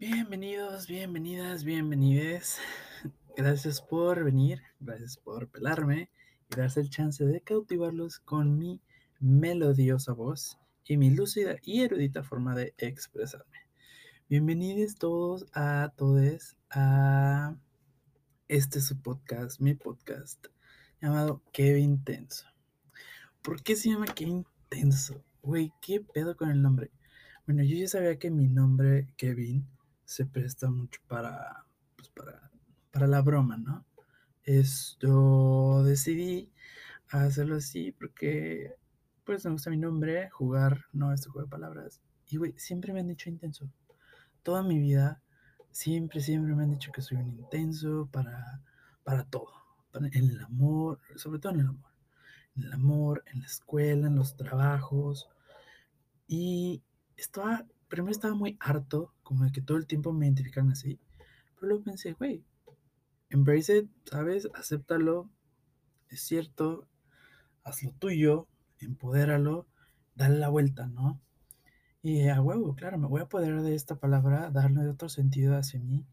Bienvenidos, bienvenidas, bienvenides. Gracias por venir, gracias por pelarme y darse el chance de cautivarlos con mi melodiosa voz y mi lúcida y erudita forma de expresarme. Bienvenidos todos a todos a este su podcast, mi podcast, llamado Kevin Tenso. ¿Por qué se llama Kevin Tenso? Güey, ¿qué pedo con el nombre? Bueno, yo ya sabía que mi nombre, Kevin, se presta mucho para, pues para, para la broma, ¿no? Esto decidí hacerlo así porque pues me gusta mi nombre, jugar, no este juego de palabras. Y güey, siempre me han dicho intenso. Toda mi vida, siempre, siempre me han dicho que soy un intenso para, para todo. en el amor, sobre todo en el amor. En el amor, en la escuela, en los trabajos. Y estaba, primero estaba muy harto, como de que todo el tiempo me identifican así. Pero luego pensé, güey, embrace it, ¿sabes? Acéptalo. Es cierto, haz lo tuyo, empodéralo, dale la vuelta, ¿no? Y a huevo, claro, me voy a apoderar de esta palabra, darle otro sentido hacia mí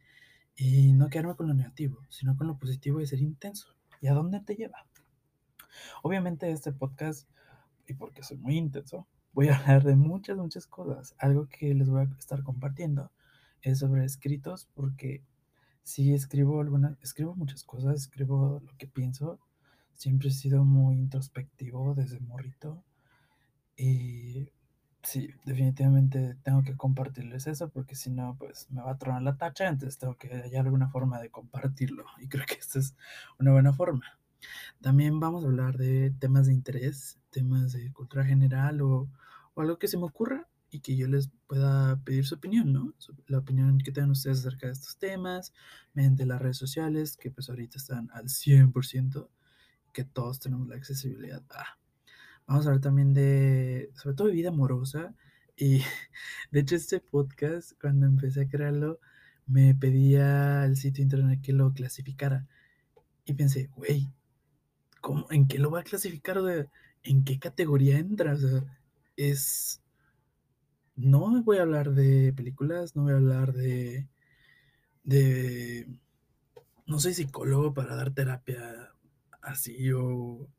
y no quedarme con lo negativo, sino con lo positivo y ser intenso. ¿Y a dónde te lleva? Obviamente este podcast, y porque soy muy intenso, voy a hablar de muchas, muchas cosas. Algo que les voy a estar compartiendo es sobre escritos, porque si escribo algunas, escribo muchas cosas, escribo lo que pienso, Siempre he sido muy introspectivo desde morrito. Y sí, definitivamente tengo que compartirles eso porque si no, pues me va a tronar la tacha. Entonces tengo que hallar alguna forma de compartirlo. Y creo que esta es una buena forma. También vamos a hablar de temas de interés, temas de cultura general o, o algo que se me ocurra y que yo les pueda pedir su opinión, ¿no? La opinión que tengan ustedes acerca de estos temas, mediante las redes sociales, que pues ahorita están al 100% que todos tenemos la accesibilidad Vamos a hablar también de, sobre todo de vida amorosa. Y de hecho este podcast, cuando empecé a crearlo, me pedía el sitio internet que lo clasificara. Y pensé, güey, ¿cómo, ¿en qué lo va a clasificar? ¿En qué categoría entra? O sea, es... No voy a hablar de películas, no voy a hablar de... de... No soy psicólogo para dar terapia así o...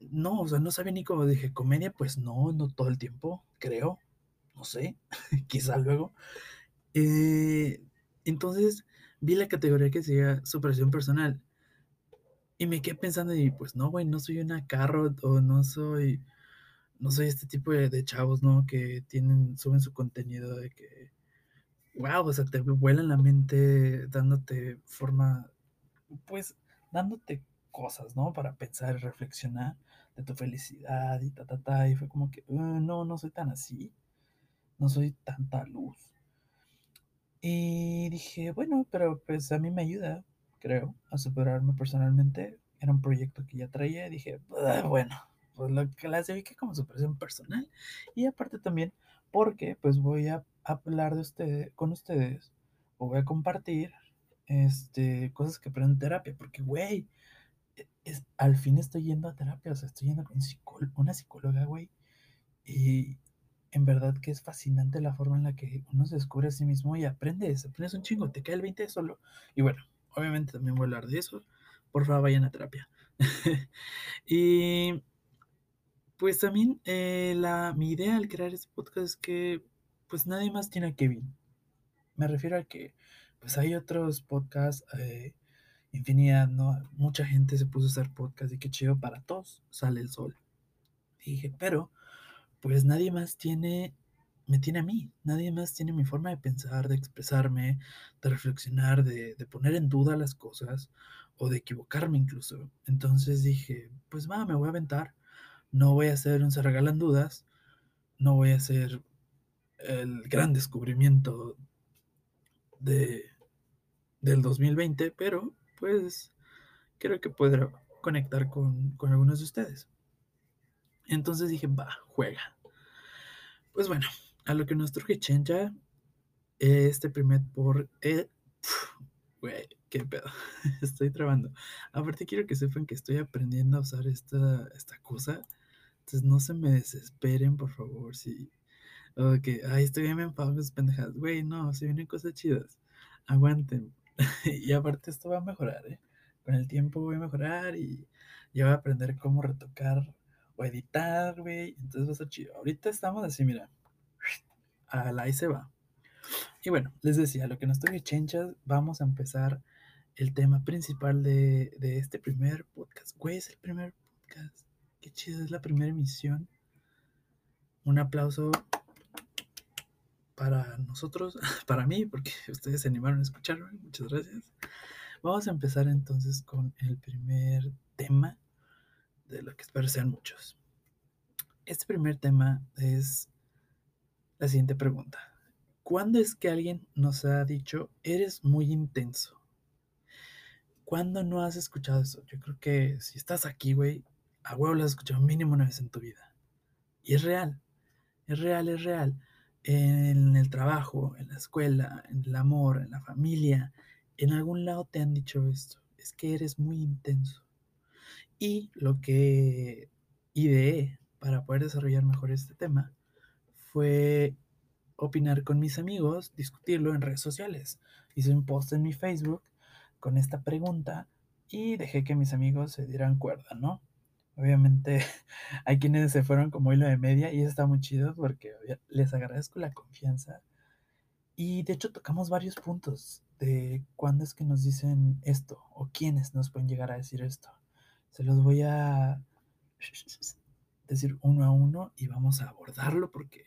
No, o sea, no sabía ni cómo dije, comedia, pues no, no todo el tiempo, creo, no sé, quizá luego. Eh, entonces vi la categoría que decía superación personal y me quedé pensando y pues no, güey, no soy una carro o no soy, no soy este tipo de, de, chavos, ¿no? Que tienen, suben su contenido de que, wow, o sea, te vuelan la mente dándote forma, pues, dándote cosas, ¿no? Para pensar y reflexionar de tu felicidad y ta, ta, ta. Y fue como que, uh, no, no soy tan así. No soy tanta luz. Y dije, bueno, pero pues a mí me ayuda, creo, a superarme personalmente. Era un proyecto que ya traía y dije, ah, bueno, pues lo clasifique como superación personal. Y aparte también porque pues voy a hablar de ustedes, con ustedes, o voy a compartir este, cosas que aprendo en terapia, porque, güey, es, al fin estoy yendo a terapia, o sea, estoy yendo con una psicóloga, güey. Y en verdad que es fascinante la forma en la que uno se descubre a sí mismo y aprendes, aprendes un chingo, te cae el 20 solo. Y bueno, obviamente también voy a hablar de eso. Por favor, vayan a terapia. y pues también eh, la, mi idea al crear este podcast es que pues nadie más tiene a Kevin. Me refiero a que pues hay otros podcasts eh, infinidad, ¿no? Mucha gente se puso a hacer podcast y qué chido para todos, sale el sol. dije, pero pues nadie más tiene, me tiene a mí, nadie más tiene mi forma de pensar, de expresarme, de reflexionar, de, de poner en duda las cosas o de equivocarme incluso. Entonces dije, pues va, me voy a aventar, no voy a hacer un se regalan dudas, no voy a hacer el gran descubrimiento de, del 2020, pero pues creo que podrá conectar con, algunos de ustedes. Entonces dije, va, juega. Pues bueno, a lo que nos truje Chencha, este primer por... Eh, güey, qué pedo. estoy trabando. Aparte quiero que sepan que estoy aprendiendo a usar esta, esta cosa. Entonces no se me desesperen, por favor, si... Ok, ay, estoy bien enfadado con pendejadas. Güey, no, se vienen cosas chidas. Aguanten. y aparte esto va a mejorar, ¿eh? Con el tiempo voy a mejorar y ya voy a aprender cómo retocar o editar, güey. Entonces va a ser chido. Ahorita estamos así, mira. A la ahí se va. Y bueno, les decía, lo que nos toque chenchas, vamos a empezar el tema principal de, de este primer podcast. Güey, es el primer podcast. Qué chido, es la primera emisión. Un aplauso para nosotros, para mí, porque ustedes se animaron a escucharme. Muchas gracias. Vamos a empezar entonces con el primer tema, de lo que espero sean muchos. Este primer tema es la siguiente pregunta. ¿Cuándo es que alguien nos ha dicho, eres muy intenso? ¿Cuándo no has escuchado eso? Yo creo que si estás aquí, güey, a huevo lo has escuchado mínimo una vez en tu vida. Y es real, es real, es real. En el trabajo, en la escuela, en el amor, en la familia, en algún lado te han dicho esto. Es que eres muy intenso. Y lo que ideé para poder desarrollar mejor este tema fue opinar con mis amigos, discutirlo en redes sociales. Hice un post en mi Facebook con esta pregunta y dejé que mis amigos se dieran cuerda, ¿no? Obviamente hay quienes se fueron como hilo de media y eso está muy chido porque les agradezco la confianza. Y de hecho tocamos varios puntos de cuándo es que nos dicen esto o quiénes nos pueden llegar a decir esto. Se los voy a decir uno a uno y vamos a abordarlo porque,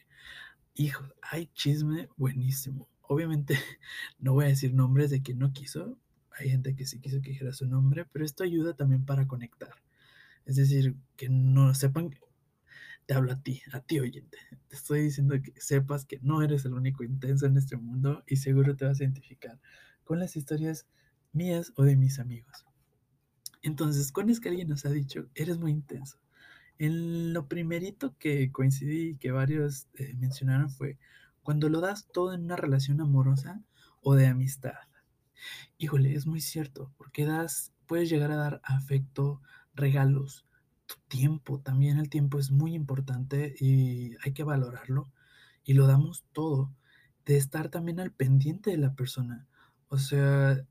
hijo, hay chisme buenísimo. Obviamente no voy a decir nombres de quien no quiso. Hay gente que sí quiso que dijera su nombre, pero esto ayuda también para conectar. Es decir, que no sepan te hablo a ti, a ti oyente. Te estoy diciendo que sepas que no eres el único intenso en este mundo y seguro te vas a identificar con las historias mías o de mis amigos. Entonces, ¿cuándo es que alguien nos ha dicho, eres muy intenso? En lo primerito que coincidí y que varios eh, mencionaron fue cuando lo das todo en una relación amorosa o de amistad. Híjole, es muy cierto, porque das, puedes llegar a dar afecto, regalos, tu tiempo, también el tiempo es muy importante y hay que valorarlo y lo damos todo, de estar también al pendiente de la persona. O sea,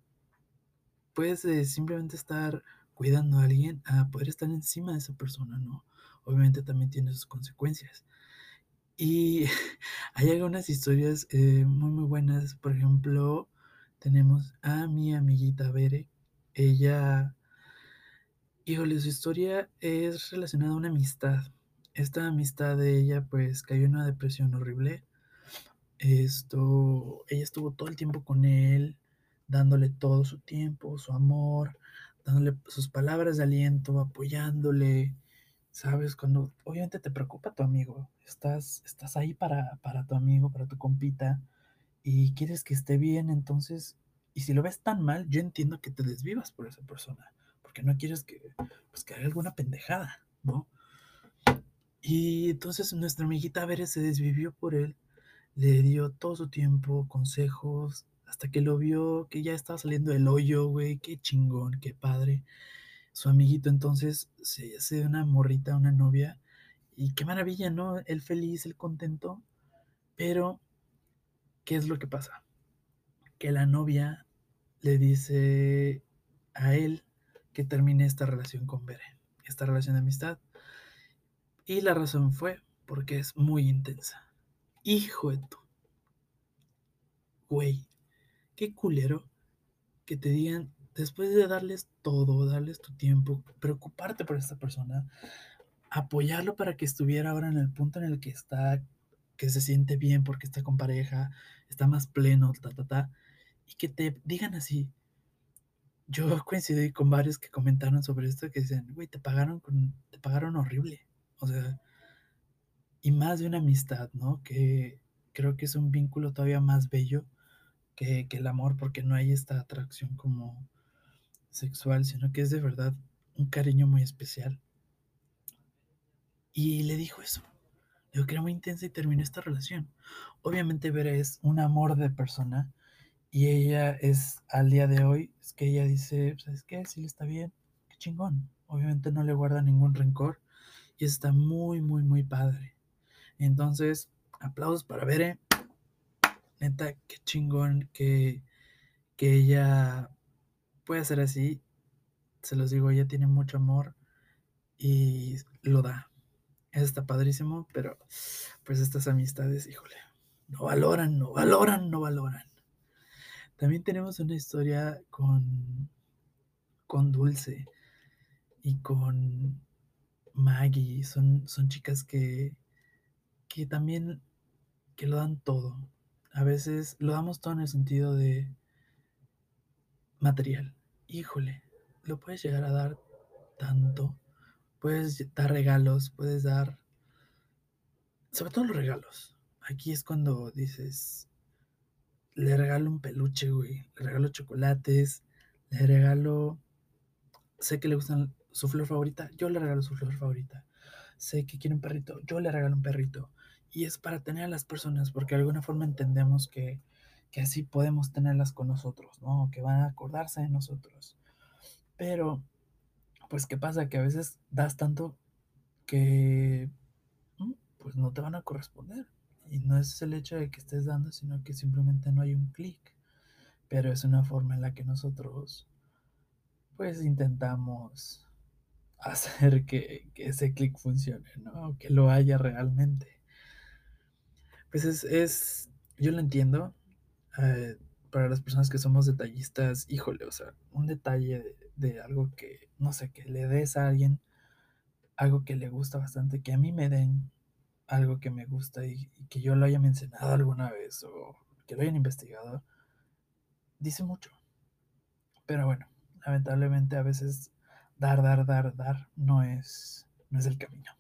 puedes eh, simplemente estar cuidando a alguien a poder estar encima de esa persona, ¿no? Obviamente también tiene sus consecuencias. Y hay algunas historias eh, muy, muy buenas. Por ejemplo, tenemos a mi amiguita Bere. Ella Híjole, su historia es relacionada a una amistad. Esta amistad de ella, pues, cayó en una depresión horrible. Esto, ella estuvo todo el tiempo con él, dándole todo su tiempo, su amor, dándole sus palabras de aliento, apoyándole. Sabes, cuando obviamente te preocupa tu amigo, estás, estás ahí para, para tu amigo, para tu compita, y quieres que esté bien, entonces, y si lo ves tan mal, yo entiendo que te desvivas por esa persona porque no quieres que, pues, que haga alguna pendejada, ¿no? Y entonces nuestra amiguita Veres se desvivió por él, le dio todo su tiempo, consejos, hasta que lo vio que ya estaba saliendo del hoyo, güey, qué chingón, qué padre. Su amiguito entonces se hace una morrita, una novia, y qué maravilla, ¿no? Él feliz, él contento, pero ¿qué es lo que pasa? Que la novia le dice a él que termine esta relación con Bere, esta relación de amistad. Y la razón fue porque es muy intensa. Hijo de tu. Güey, qué culero que te digan, después de darles todo, darles tu tiempo, preocuparte por esta persona, apoyarlo para que estuviera ahora en el punto en el que está, que se siente bien porque está con pareja, está más pleno, ta, ta, ta, y que te digan así, yo coincidí con varios que comentaron sobre esto que dicen, güey, te pagaron con, te pagaron horrible. O sea, y más de una amistad, ¿no? Que creo que es un vínculo todavía más bello que, que el amor, porque no hay esta atracción como sexual, sino que es de verdad un cariño muy especial. Y le dijo eso. Dijo que era muy intensa y terminó esta relación. Obviamente Bere es un amor de persona y ella es al día de hoy, es que ella dice, ¿sabes qué? Si le está bien, qué chingón. Obviamente no le guarda ningún rencor y está muy, muy, muy padre. Entonces, aplausos para Bere. Neta, qué chingón que, que ella puede ser así. Se los digo, ella tiene mucho amor y lo da. Está padrísimo, pero pues estas amistades, híjole, no valoran, no valoran, no valoran. También tenemos una historia con, con Dulce y con Maggie. Son, son chicas que, que también que lo dan todo. A veces lo damos todo en el sentido de material. Híjole, lo puedes llegar a dar tanto. Puedes dar regalos, puedes dar... Sobre todo los regalos. Aquí es cuando dices, le regalo un peluche, güey. Le regalo chocolates. Le regalo... Sé que le gustan su flor favorita. Yo le regalo su flor favorita. Sé que quiere un perrito. Yo le regalo un perrito. Y es para tener a las personas, porque de alguna forma entendemos que, que así podemos tenerlas con nosotros, ¿no? Que van a acordarse de nosotros. Pero, pues, ¿qué pasa? Que a veces das tanto que, mm, pues, no te van a corresponder. Y no es el hecho de que estés dando, sino que simplemente no hay un clic. Pero es una forma en la que nosotros, pues, intentamos hacer que, que ese clic funcione, ¿no? Que lo haya realmente. Pues es, es yo lo entiendo. Eh, para las personas que somos detallistas, híjole, o sea, un detalle de, de, algo que, no sé, que le des a alguien algo que le gusta bastante, que a mí me den algo que me gusta y, que yo lo haya mencionado alguna vez o que lo hayan investigado, dice mucho. Pero bueno, lamentablemente a veces dar, dar, dar, dar no es, no es el camino.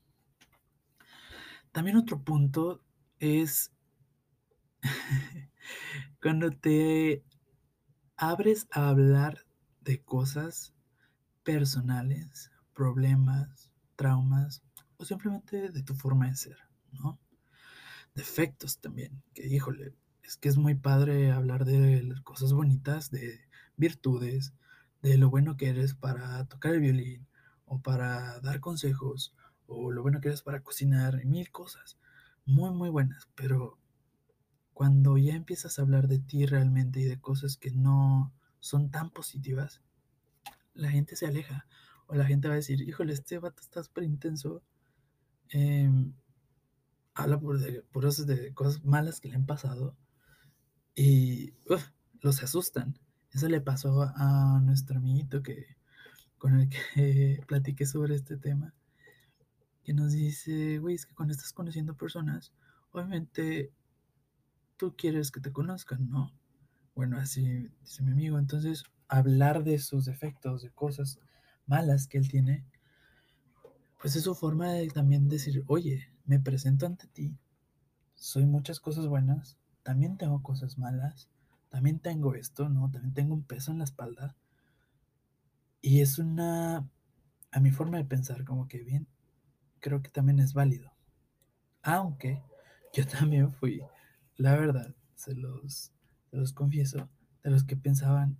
También otro punto es cuando te abres a hablar de cosas personales, problemas, traumas o simplemente de tu forma de ser, ¿no? Defectos también, que híjole, es que es muy padre hablar de cosas bonitas, de virtudes, de lo bueno que eres para tocar el violín o para dar consejos o lo bueno que eres para cocinar, mil cosas muy muy buenas, pero cuando ya empiezas a hablar de ti realmente y de cosas que no son tan positivas, la gente se aleja o la gente va a decir, híjole, este vato está súper intenso, eh, habla por, por eso de cosas malas que le han pasado y los asustan. Eso le pasó a nuestro amiguito que, con el que platiqué sobre este tema, que nos dice, güey, es que cuando estás conociendo personas, obviamente tú quieres que te conozcan, ¿no? Bueno, así dice mi amigo, entonces hablar de sus defectos, de cosas malas que él tiene, pues es su forma de también decir, oye, me presento ante ti, soy muchas cosas buenas, también tengo cosas malas, también tengo esto, ¿no? También tengo un peso en la espalda. Y es una, a mi forma de pensar, como que bien, creo que también es válido. Aunque yo también fui, la verdad, se los, confieso, de los que pensaban,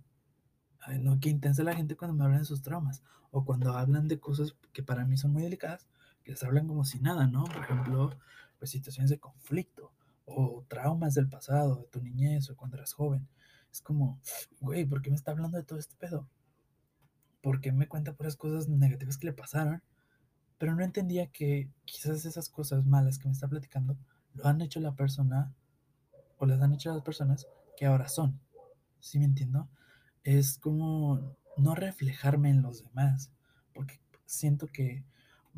ay, no, qué intensa la gente cuando me hablan de sus traumas, o cuando hablan de cosas que para mí son muy delicadas, que les hablan como si nada, ¿no? Por ejemplo, pues situaciones de conflicto, o traumas del pasado, de tu niñez, o cuando eras joven. Es como, güey, ¿por qué me está hablando de todo este pedo? ¿Por qué me cuenta por esas cosas negativas que le pasaron? Pero no entendía que quizás esas cosas malas que me está platicando lo han hecho la persona o las han hecho las personas que ahora son. ¿Sí me entiendo? Es como no reflejarme en los demás, porque siento que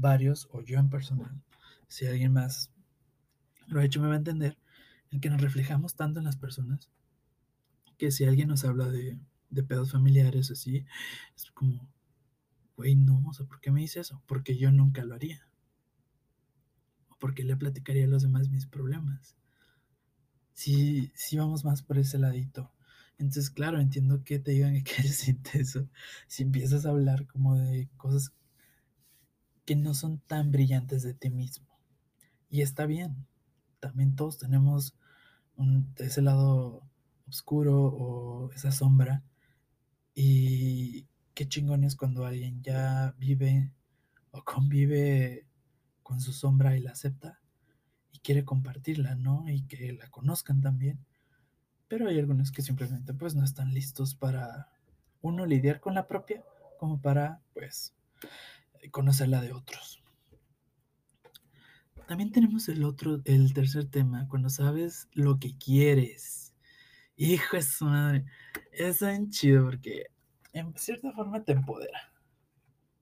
varios, o yo en personal, si alguien más lo ha hecho me va a entender, en que nos reflejamos tanto en las personas, que si alguien nos habla de, de pedos familiares así, es como, güey, no, o sea, ¿por qué me dice eso? Porque yo nunca lo haría. O porque le platicaría a los demás mis problemas. Si, si vamos más por ese ladito. Entonces, claro, entiendo que te digan que eres intenso. Si empiezas a hablar como de cosas que no son tan brillantes de ti mismo. Y está bien. También todos tenemos un, ese lado oscuro o esa sombra. Y qué chingón es cuando alguien ya vive o convive con su sombra y la acepta y quiere compartirla, ¿no? Y que la conozcan también. Pero hay algunos que simplemente pues no están listos para uno lidiar con la propia como para pues conocerla de otros. También tenemos el otro, el tercer tema, cuando sabes lo que quieres. Hijo de su madre, es tan chido porque en cierta forma te empodera.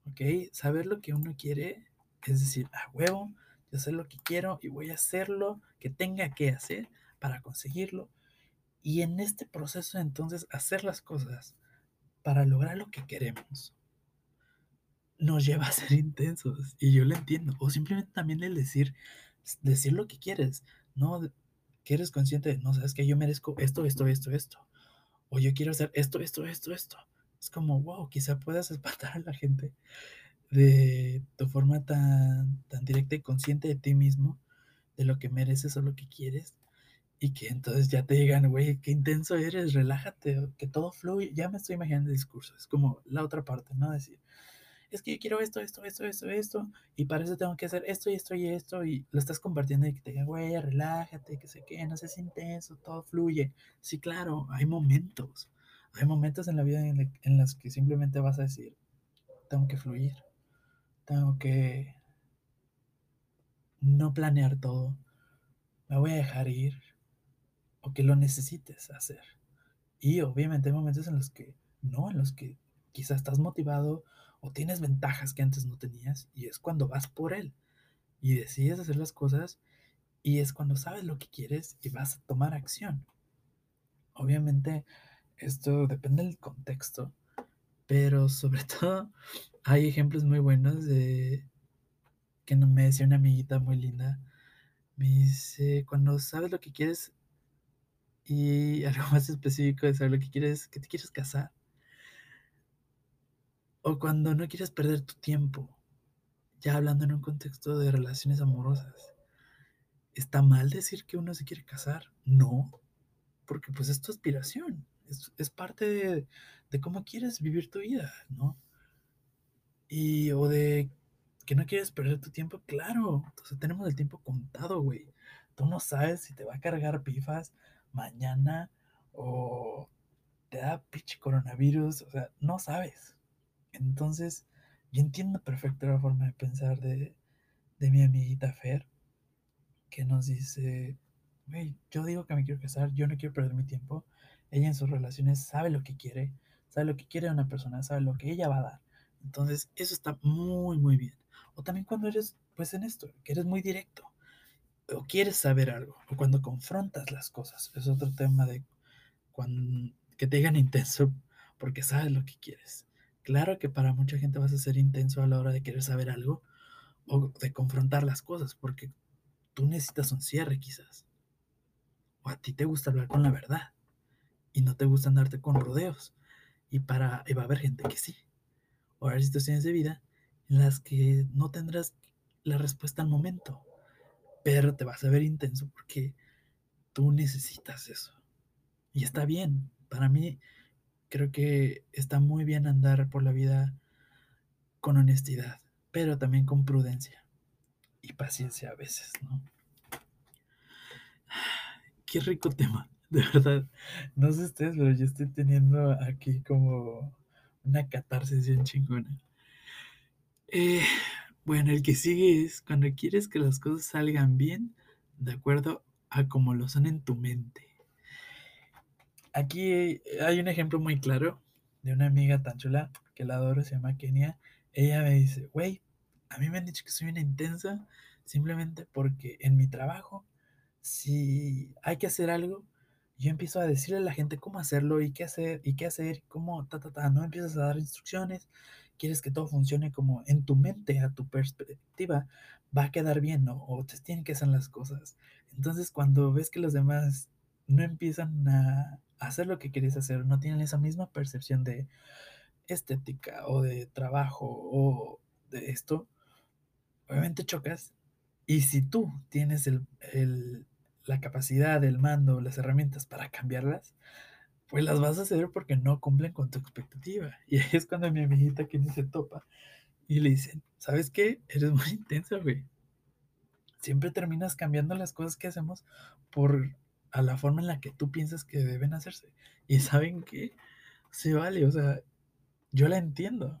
¿Ok? Saber lo que uno quiere, es decir, a huevo, yo sé lo que quiero y voy a hacer lo que tenga que hacer para conseguirlo. Y en este proceso entonces hacer las cosas para lograr lo que queremos nos lleva a ser intensos y yo lo entiendo. O simplemente también el decir, decir lo que quieres, ¿no? Que eres consciente no, sabes que yo merezco esto, esto, esto, esto. O yo quiero hacer esto, esto, esto, esto. Es como, wow, quizá puedas espantar a la gente de tu forma tan, tan directa y consciente de ti mismo, de lo que mereces o lo que quieres, y que entonces ya te digan, güey, qué intenso eres, relájate, que todo fluye. Ya me estoy imaginando el discurso, es como la otra parte, ¿no? Decir, es que yo quiero esto, esto, esto, esto, esto, y para eso tengo que hacer esto y esto y esto, y lo estás compartiendo y que te digan, güey, relájate, que sé qué, no seas intenso, todo fluye. Sí, claro, hay momentos, hay momentos en la vida en, en los que simplemente vas a decir, tengo que fluir, tengo que no planear todo, me voy a dejar ir, o que lo necesites hacer. Y obviamente hay momentos en los que no, en los que quizás estás motivado o tienes ventajas que antes no tenías y es cuando vas por él y decides hacer las cosas y es cuando sabes lo que quieres y vas a tomar acción. Obviamente esto depende del contexto, pero sobre todo hay ejemplos muy buenos de que me decía una amiguita muy linda. Me dice, cuando sabes lo que quieres y algo más específico de saber lo que quieres, que te quieres casar, o cuando no quieres perder tu tiempo, ya hablando en un contexto de relaciones amorosas. ¿Está mal decir que uno se quiere casar? No, porque pues es tu aspiración, es, parte de, de, cómo quieres vivir tu vida, ¿no? Y, o de que no quieres perder tu tiempo, claro, entonces tenemos el tiempo contado, güey. Tú no sabes si te va a cargar pifas mañana o te da pinche coronavirus, o sea, no sabes. Entonces, yo entiendo perfecto la forma de pensar de, de mi amiguita Fer, que nos dice, yo digo que me quiero casar, yo no quiero perder mi tiempo. Ella en sus relaciones sabe lo que quiere, sabe lo que quiere una persona, sabe lo que ella va a dar. Entonces, eso está muy, muy bien. O también cuando eres, pues en esto, que eres muy directo, o quieres saber algo, o cuando confrontas las cosas. Es otro tema de cuando, que te digan intenso porque sabes lo que quieres. Claro que para mucha gente vas a ser intenso a la hora de querer saber algo o de confrontar las cosas, porque tú necesitas un cierre quizás. O a ti te gusta hablar con la verdad y no te gusta andarte con rodeos. Y, para, va a haber gente que sí. O haber situaciones de vida en las que no tendrás la respuesta al momento, pero te vas a ver intenso porque tú necesitas eso. Y está bien. Para mí, creo que está muy bien andar por la vida con honestidad, pero también con prudencia y paciencia a veces, ¿no? Qué rico tema, de verdad. No sé ustedes, pero yo estoy teniendo aquí como una catarsis bien chingona. Eh, bueno, el que sigue es cuando quieres que las cosas salgan bien, de acuerdo a como lo son en tu mente. Aquí hay un ejemplo muy claro de una amiga tan chula que la adoro, se llama Kenia. Ella me dice, güey, a mí me han dicho que soy una intensa simplemente porque en mi trabajo, si hay que hacer algo, yo empiezo a decirle a la gente cómo hacerlo y qué hacer y qué hacer, cómo ta, ta, ta, no empiezas a dar instrucciones, quieres que todo funcione como en tu mente, a tu perspectiva, va a quedar bien, ¿no? O te tienen que hacer las cosas. Entonces, cuando ves que los demás no empiezan a hacer lo que quieres hacer, no tienen esa misma percepción de estética o de trabajo o de esto, obviamente chocas. Y si tú tienes el, la capacidad, el mando, las herramientas para cambiarlas, pues las vas a hacer porque no cumplen con tu expectativa. Y ahí es cuando mi amiguita que ni se topa y le dicen, ¿sabes qué? Eres muy intensa, güey. Siempre terminas cambiando las cosas que hacemos por a la forma en la que tú piensas que deben hacerse. Y saben que se vale, o sea, yo la entiendo.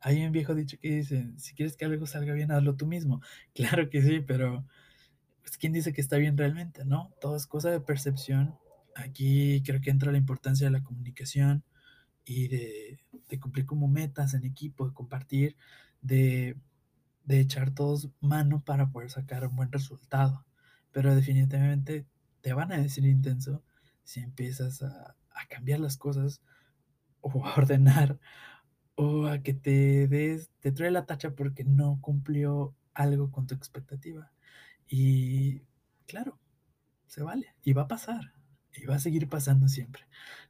Hay un viejo dicho que dice, si quieres que algo salga bien, hazlo tú mismo. Claro que sí, pero pues, ¿quién dice que está bien realmente? No, todo es cosa de percepción. Aquí creo que entra la importancia de la comunicación y de, de cumplir como metas en equipo, de compartir, de, de echar todos mano para poder sacar un buen resultado. Pero definitivamente te van a decir intenso si empiezas a, cambiar las cosas o a ordenar o a que te des, te trae la tacha porque no cumplió algo con tu expectativa. Y claro, se vale, y va a pasar, y va a seguir pasando siempre.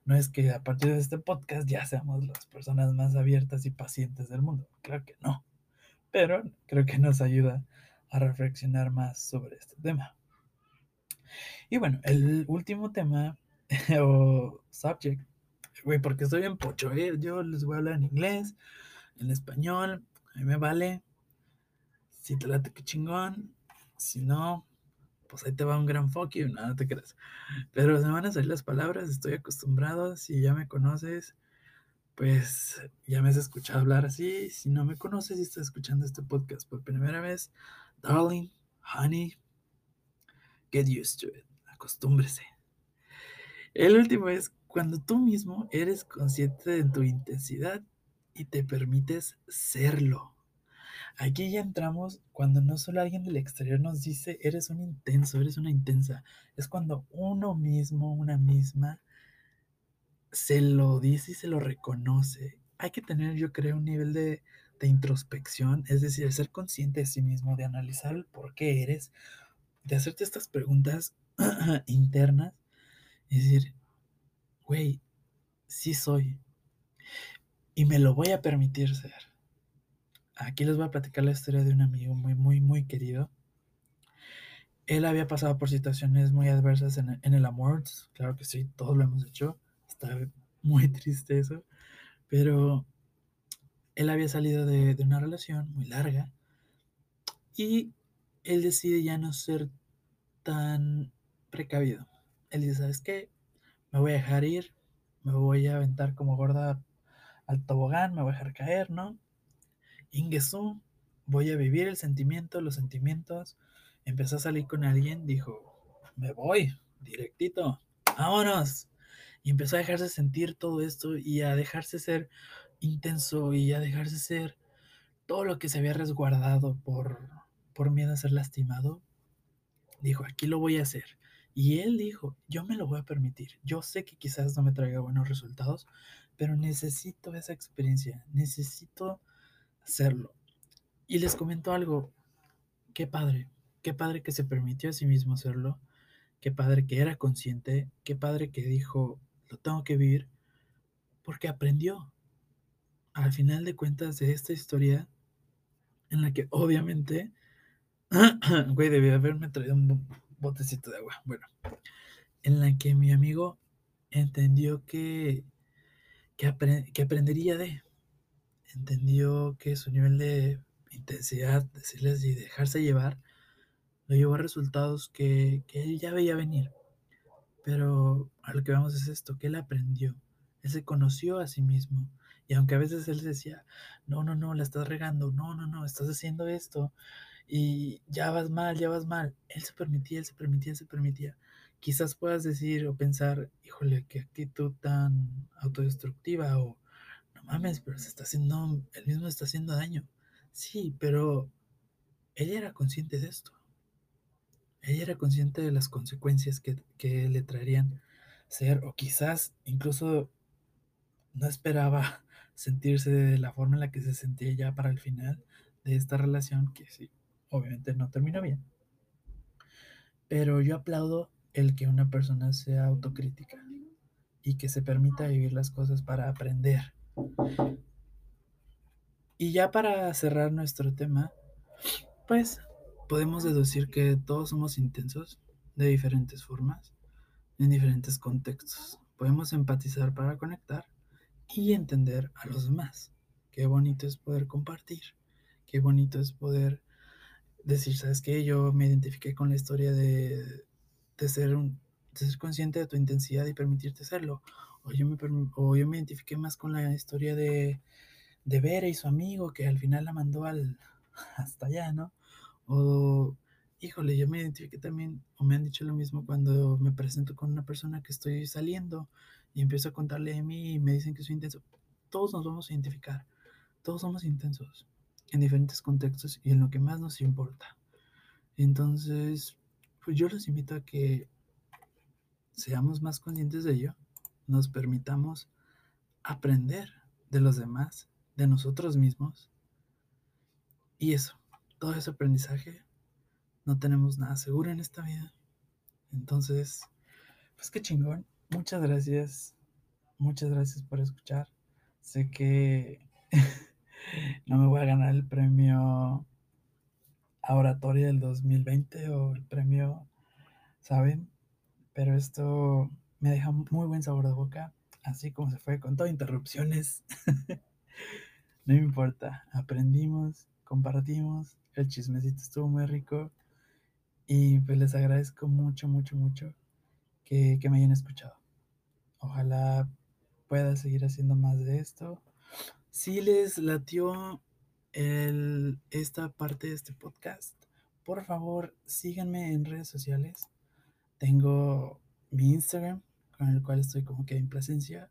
No es que a partir de este podcast ya seamos las personas más abiertas y pacientes del mundo, claro que no, pero creo que nos ayuda a reflexionar más sobre este tema. Y bueno, el último tema o subject güey, porque estoy en pocho, ¿eh? Yo les voy a hablar en inglés, en español, a mí me vale. Si te late, que chingón. Si no, pues ahí te va un gran fuck nada te creas. Pero se van a salir las palabras, estoy acostumbrado. Si ya me conoces, pues ya me has escuchado hablar así. Si no me conoces y estás escuchando este podcast por primera vez, darling, honey, get used to it. Acostúmbrese. El último es cuando tú mismo eres consciente de tu intensidad y te permites serlo. Aquí ya entramos cuando no solo alguien del exterior nos dice, eres un intenso, eres una intensa. Es cuando uno mismo, una misma, se lo dice y se lo reconoce. Hay que tener, yo creo, un nivel de, de introspección, es decir, ser consciente de sí mismo, de analizar el por qué eres, de hacerte estas preguntas internas y decir, güey, sí soy. Y me lo voy a permitir ser. Aquí les voy a platicar la historia de un amigo muy, muy, muy querido. Él había pasado por situaciones muy adversas en, el amor. Claro que sí, todos lo hemos hecho. Está muy triste eso. Pero él había salido de, de una relación muy larga. Y él decide ya no ser tan precavido. Él dice, ¿sabes qué? me voy a dejar ir, me voy a aventar como gorda al tobogán, me voy a dejar caer, ¿no? Ingesu, voy a vivir el sentimiento, los sentimientos. Empezó a salir con alguien, dijo, me voy, directito, vámonos. Y empezó a dejarse sentir todo esto y a dejarse ser intenso y a dejarse ser todo lo que se había resguardado por, por miedo a ser lastimado. Dijo, aquí lo voy a hacer. Y él dijo, yo me lo voy a permitir. Yo sé que quizás no me traiga buenos resultados, pero necesito esa experiencia, necesito hacerlo. Y les comento algo, qué padre, qué padre que se permitió a sí mismo hacerlo, qué padre que era consciente, qué padre que dijo, lo tengo que vivir, porque aprendió. Al final de cuentas de esta historia, en la que obviamente, güey, debía haberme traído un botecito de agua. Bueno, en la que mi amigo entendió que, que, aprendería de, entendió que su nivel de intensidad, decirles y dejarse llevar, lo llevó a resultados que, que él ya veía venir. Pero a lo que vamos es esto, que él aprendió, él se conoció a sí mismo. Y aunque a veces él decía, no, no, no, la estás regando, no, no, no, estás haciendo esto, y ya vas mal, ya vas mal. Él se permitía, él se permitía, él se permitía. Quizás puedas decir o pensar, híjole, qué actitud tan autodestructiva o no mames, pero se está haciendo, él mismo está haciendo daño. Sí, pero ella era consciente de esto. Ella era consciente de las consecuencias que, que le traerían ser, o quizás incluso no esperaba sentirse de la forma en la que se sentía ya para el final de esta relación, que sí, obviamente no terminó bien. Pero yo aplaudo el que una persona sea autocrítica y que se permita vivir las cosas para aprender. Y ya para cerrar nuestro tema, pues podemos deducir que todos somos intensos, de diferentes formas, en diferentes contextos. Podemos empatizar para conectar y entender a los demás. Qué bonito es poder compartir. Qué bonito es poder decir, ¿sabes qué? Yo me identifiqué con la historia de, de ser, un, de ser consciente de tu intensidad y permitirte serlo. O yo me, o yo me identifiqué más con la historia de, de Vera y su amigo que al final la mandó al, hasta allá, ¿no? O, híjole, yo me identifiqué también, o me han dicho lo mismo cuando me presento con una persona que estoy saliendo y empiezo a contarle de mí y me dicen que soy intenso. Todos nos vamos a identificar, todos somos intensos en diferentes contextos y en lo que más nos importa. Entonces, pues yo los invito a que seamos más conscientes de ello, nos permitamos aprender de los demás, de nosotros mismos. Y eso, todo ese aprendizaje, no tenemos nada seguro en esta vida. Entonces, pues qué chingón. Muchas gracias. Muchas gracias por escuchar. Sé que no me voy a ganar el premio a oratoria del 2020 o el premio, ¿saben? Pero esto me deja muy buen sabor de boca, así como se fue con todas interrupciones. no me importa, aprendimos, compartimos, el chismecito estuvo muy rico y pues les agradezco mucho, mucho, mucho que, que me hayan escuchado. Ojalá pueda seguir haciendo más de esto. Si les latió el, esta parte de este podcast, por favor síganme en redes sociales. Tengo mi Instagram, con el cual estoy como que en presencia.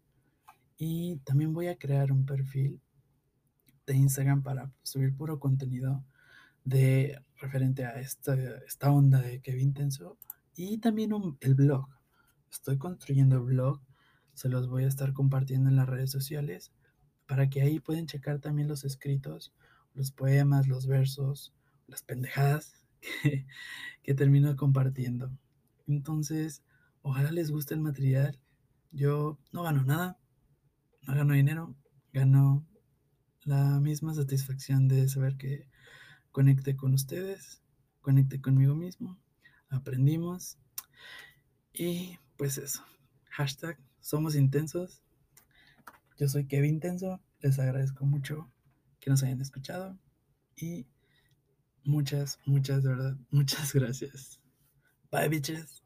Y también voy a crear un perfil de Instagram para subir puro contenido de referente a esta, esta onda de Kevin Tenso. Y también el blog. Estoy construyendo blog. Se los voy a estar compartiendo en las redes sociales para que ahí pueden checar también los escritos, los poemas, los versos, las pendejadas que, termino compartiendo. Entonces, ojalá les guste el material. Yo no gano nada, no gano dinero, gano la misma satisfacción de saber que conecté con ustedes, conecté conmigo mismo, aprendimos y pues eso. Hashtag somos intensos yo soy Kevin Tenso, les agradezco mucho que nos hayan escuchado y muchas, muchas, de verdad, muchas gracias. Bye, bitches.